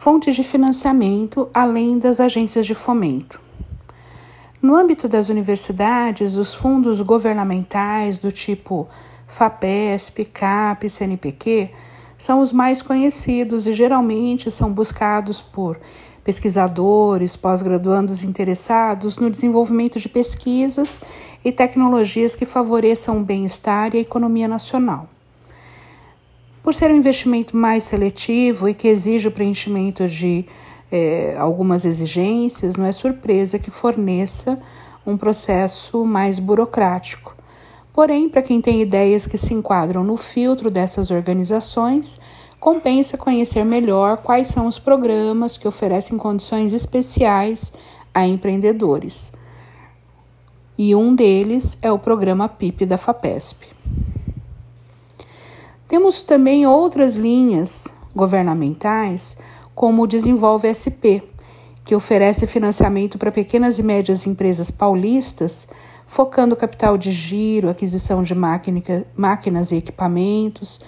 fontes de financiamento além das agências de fomento. No âmbito das universidades, os fundos governamentais do tipo FAPESP, CAP CNPq são os mais conhecidos e geralmente são buscados por pesquisadores, pós-graduandos interessados no desenvolvimento de pesquisas e tecnologias que favoreçam o bem-estar e a economia nacional. Por ser um investimento mais seletivo e que exige o preenchimento de é, algumas exigências, não é surpresa que forneça um processo mais burocrático. Porém, para quem tem ideias que se enquadram no filtro dessas organizações, compensa conhecer melhor quais são os programas que oferecem condições especiais a empreendedores. E um deles é o programa PIP da FAPESP. Temos também outras linhas governamentais, como o Desenvolve SP, que oferece financiamento para pequenas e médias empresas paulistas, focando capital de giro, aquisição de máquinas e equipamentos,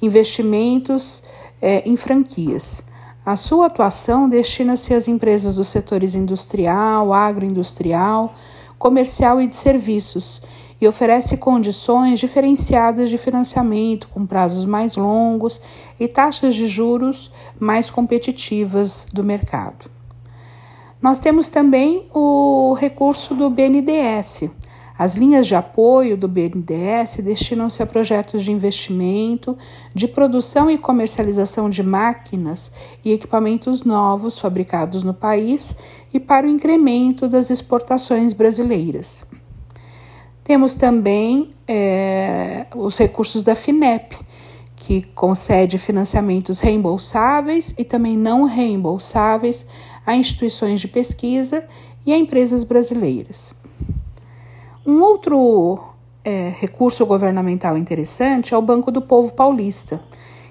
investimentos é, em franquias. A sua atuação destina-se às empresas dos setores industrial, agroindustrial, comercial e de serviços e oferece condições diferenciadas de financiamento com prazos mais longos e taxas de juros mais competitivas do mercado. Nós temos também o recurso do BNDES, as linhas de apoio do BNDES destinam-se a projetos de investimento, de produção e comercialização de máquinas e equipamentos novos fabricados no país e para o incremento das exportações brasileiras. Temos também é, os recursos da FINEP, que concede financiamentos reembolsáveis e também não reembolsáveis a instituições de pesquisa e a empresas brasileiras. Um outro é, recurso governamental interessante é o Banco do Povo Paulista,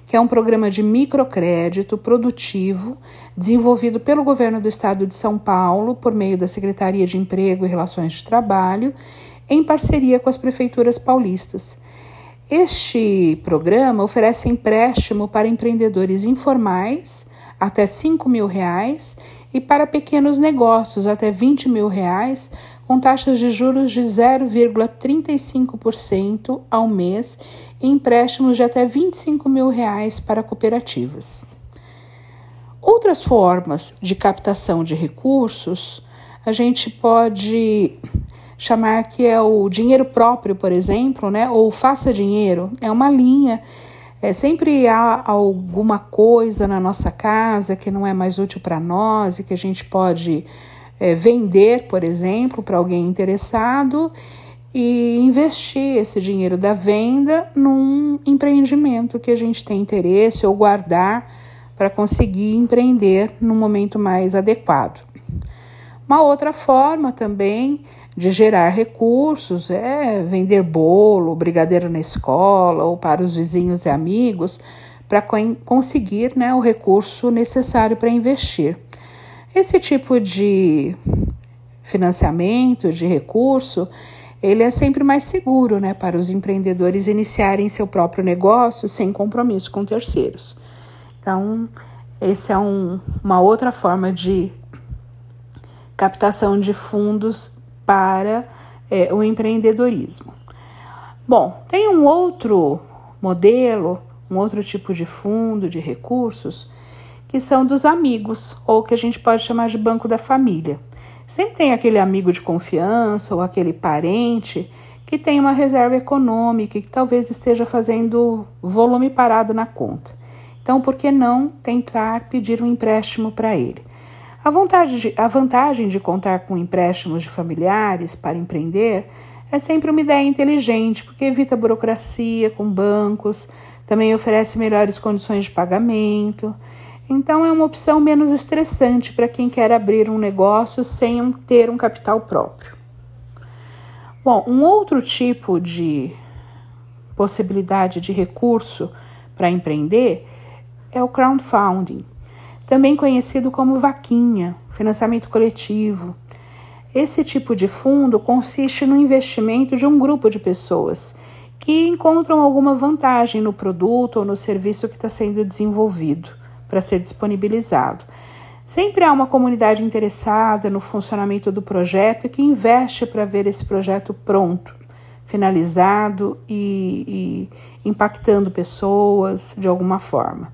que é um programa de microcrédito produtivo desenvolvido pelo governo do estado de São Paulo por meio da Secretaria de Emprego e Relações de Trabalho, em parceria com as prefeituras paulistas. Este programa oferece empréstimo para empreendedores informais até 5 mil reais e para pequenos negócios até 20 mil reais com taxas de juros de 0,35% ao mês e empréstimos de até 25 mil reais para cooperativas. Outras formas de captação de recursos a gente pode chamar que é o dinheiro próprio, por exemplo, né? ou faça dinheiro, é uma linha. É, sempre há alguma coisa na nossa casa que não é mais útil para nós e que a gente pode é, vender, por exemplo, para alguém interessado e investir esse dinheiro da venda num empreendimento que a gente tem interesse ou guardar para conseguir empreender no momento mais adequado. Uma outra forma também de gerar recursos é vender bolo, brigadeiro na escola ou para os vizinhos e amigos para conseguir né, o recurso necessário para investir. Esse tipo de financiamento, de recurso, ele é sempre mais seguro né, para os empreendedores iniciarem seu próprio negócio sem compromisso com terceiros. Então, esse é um, uma outra forma de captação de fundos para é, o empreendedorismo. Bom, tem um outro modelo, um outro tipo de fundo de recursos que são dos amigos, ou que a gente pode chamar de banco da família. Sempre tem aquele amigo de confiança ou aquele parente que tem uma reserva econômica e que talvez esteja fazendo volume parado na conta. Então, por que não tentar pedir um empréstimo para ele? A, vontade de, a vantagem de contar com empréstimos de familiares para empreender é sempre uma ideia inteligente, porque evita burocracia com bancos, também oferece melhores condições de pagamento então, é uma opção menos estressante para quem quer abrir um negócio sem ter um capital próprio. Bom, um outro tipo de possibilidade de recurso para empreender é o crowdfunding, também conhecido como vaquinha, financiamento coletivo. Esse tipo de fundo consiste no investimento de um grupo de pessoas que encontram alguma vantagem no produto ou no serviço que está sendo desenvolvido para ser disponibilizado. Sempre há uma comunidade interessada no funcionamento do projeto que investe para ver esse projeto pronto, finalizado e, e impactando pessoas de alguma forma.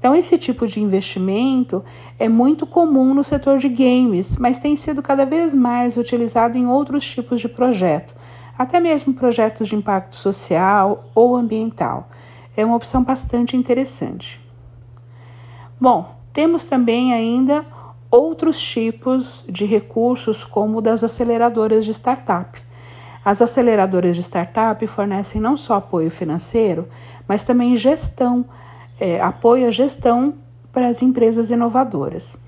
Então, esse tipo de investimento é muito comum no setor de games, mas tem sido cada vez mais utilizado em outros tipos de projeto, até mesmo projetos de impacto social ou ambiental. É uma opção bastante interessante. Bom, temos também ainda outros tipos de recursos, como das aceleradoras de startup. As aceleradoras de startup fornecem não só apoio financeiro, mas também gestão é, apoio à gestão para as empresas inovadoras.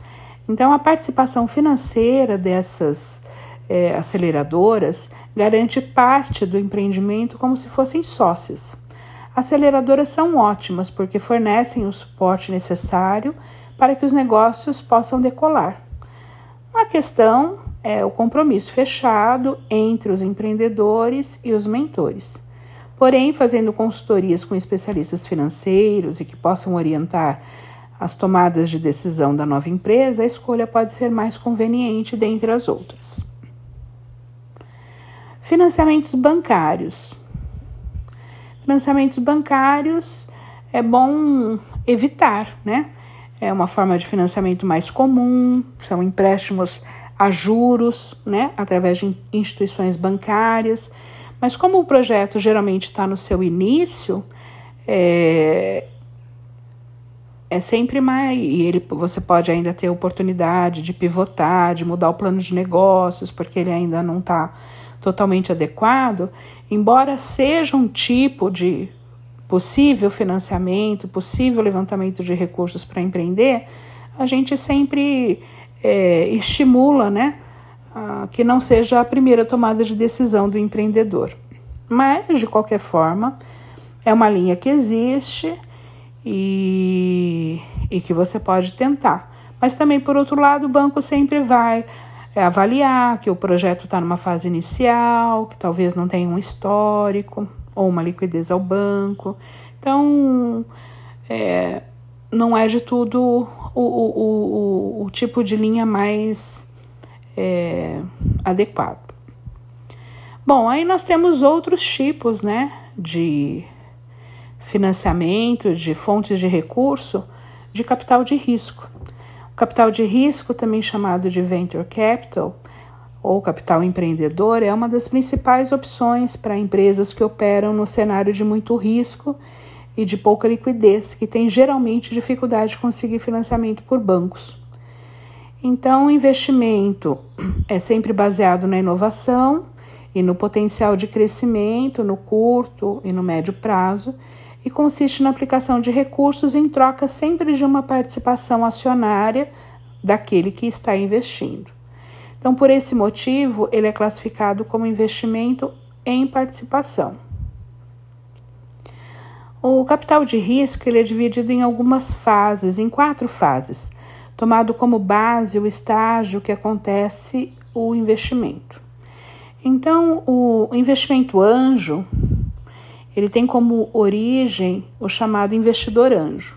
Então, a participação financeira dessas é, aceleradoras garante parte do empreendimento como se fossem sócias. Aceleradoras são ótimas porque fornecem o suporte necessário para que os negócios possam decolar. A questão é o compromisso fechado entre os empreendedores e os mentores. Porém, fazendo consultorias com especialistas financeiros e que possam orientar as tomadas de decisão da nova empresa, a escolha pode ser mais conveniente dentre as outras. Financiamentos bancários. Financiamentos bancários é bom evitar, né? É uma forma de financiamento mais comum, são empréstimos a juros, né, através de instituições bancárias mas como o projeto geralmente está no seu início, é, é sempre mais. E ele, você pode ainda ter oportunidade de pivotar, de mudar o plano de negócios, porque ele ainda não está totalmente adequado. Embora seja um tipo de possível financiamento, possível levantamento de recursos para empreender, a gente sempre é, estimula, né? Ah, que não seja a primeira tomada de decisão do empreendedor. Mas, de qualquer forma, é uma linha que existe e, e que você pode tentar. Mas também, por outro lado, o banco sempre vai é, avaliar que o projeto está numa fase inicial, que talvez não tenha um histórico ou uma liquidez ao banco. Então, é, não é de tudo o, o, o, o tipo de linha mais é, adequado. Bom, aí nós temos outros tipos né, de financiamento, de fontes de recurso de capital de risco. O capital de risco, também chamado de venture capital ou capital empreendedor, é uma das principais opções para empresas que operam no cenário de muito risco e de pouca liquidez, que têm geralmente dificuldade de conseguir financiamento por bancos. Então, o investimento é sempre baseado na inovação e no potencial de crescimento no curto e no médio prazo e consiste na aplicação de recursos em troca sempre de uma participação acionária daquele que está investindo. Então, por esse motivo, ele é classificado como investimento em participação. O capital de risco ele é dividido em algumas fases, em quatro fases tomado como base o estágio que acontece o investimento. Então, o investimento anjo, ele tem como origem o chamado investidor anjo.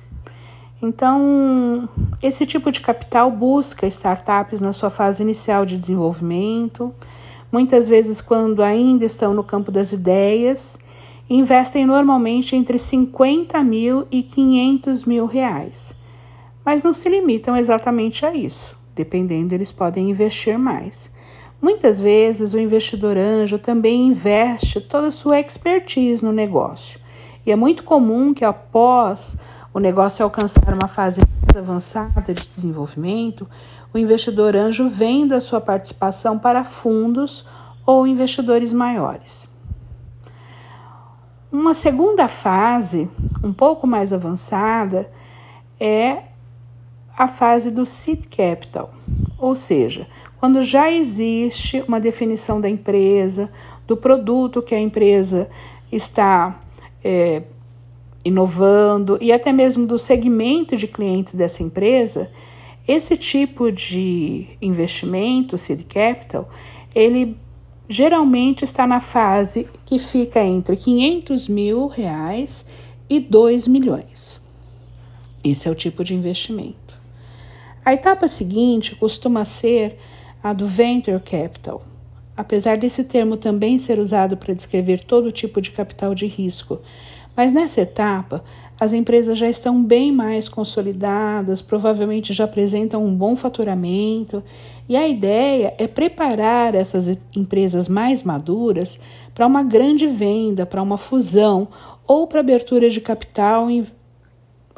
Então, esse tipo de capital busca startups na sua fase inicial de desenvolvimento, muitas vezes quando ainda estão no campo das ideias, investem normalmente entre 50 mil e 500 mil reais mas não se limitam exatamente a isso. Dependendo, eles podem investir mais. Muitas vezes, o investidor anjo também investe toda a sua expertise no negócio. E é muito comum que, após o negócio alcançar uma fase mais avançada de desenvolvimento, o investidor anjo venda sua participação para fundos ou investidores maiores. Uma segunda fase, um pouco mais avançada, é a fase do seed capital, ou seja, quando já existe uma definição da empresa, do produto que a empresa está é, inovando e até mesmo do segmento de clientes dessa empresa, esse tipo de investimento, seed capital, ele geralmente está na fase que fica entre 500 mil reais e 2 milhões. Esse é o tipo de investimento. A etapa seguinte costuma ser a do venture capital. Apesar desse termo também ser usado para descrever todo tipo de capital de risco, mas nessa etapa as empresas já estão bem mais consolidadas, provavelmente já apresentam um bom faturamento, e a ideia é preparar essas empresas mais maduras para uma grande venda, para uma fusão ou para abertura de capital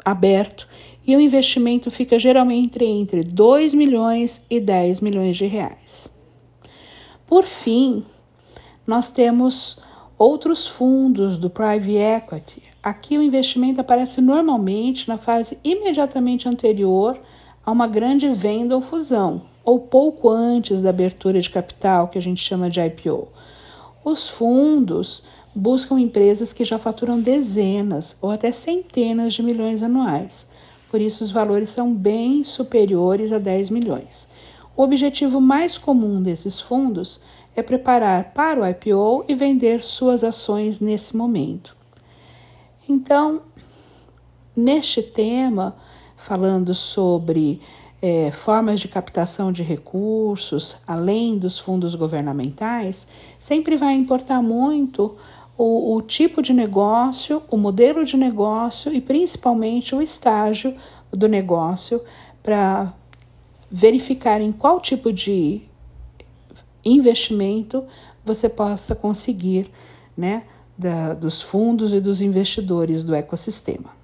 aberto e o investimento fica geralmente entre 2 milhões e 10 milhões de reais. Por fim, nós temos outros fundos do private equity. Aqui o investimento aparece normalmente na fase imediatamente anterior a uma grande venda ou fusão, ou pouco antes da abertura de capital, que a gente chama de IPO. Os fundos buscam empresas que já faturam dezenas ou até centenas de milhões anuais. Por isso, os valores são bem superiores a 10 milhões. O objetivo mais comum desses fundos é preparar para o IPO e vender suas ações nesse momento. Então, neste tema, falando sobre é, formas de captação de recursos, além dos fundos governamentais, sempre vai importar muito o, o tipo de negócio, o modelo de negócio e principalmente o estágio do negócio para verificar em qual tipo de investimento você possa conseguir, né, da, dos fundos e dos investidores do ecossistema.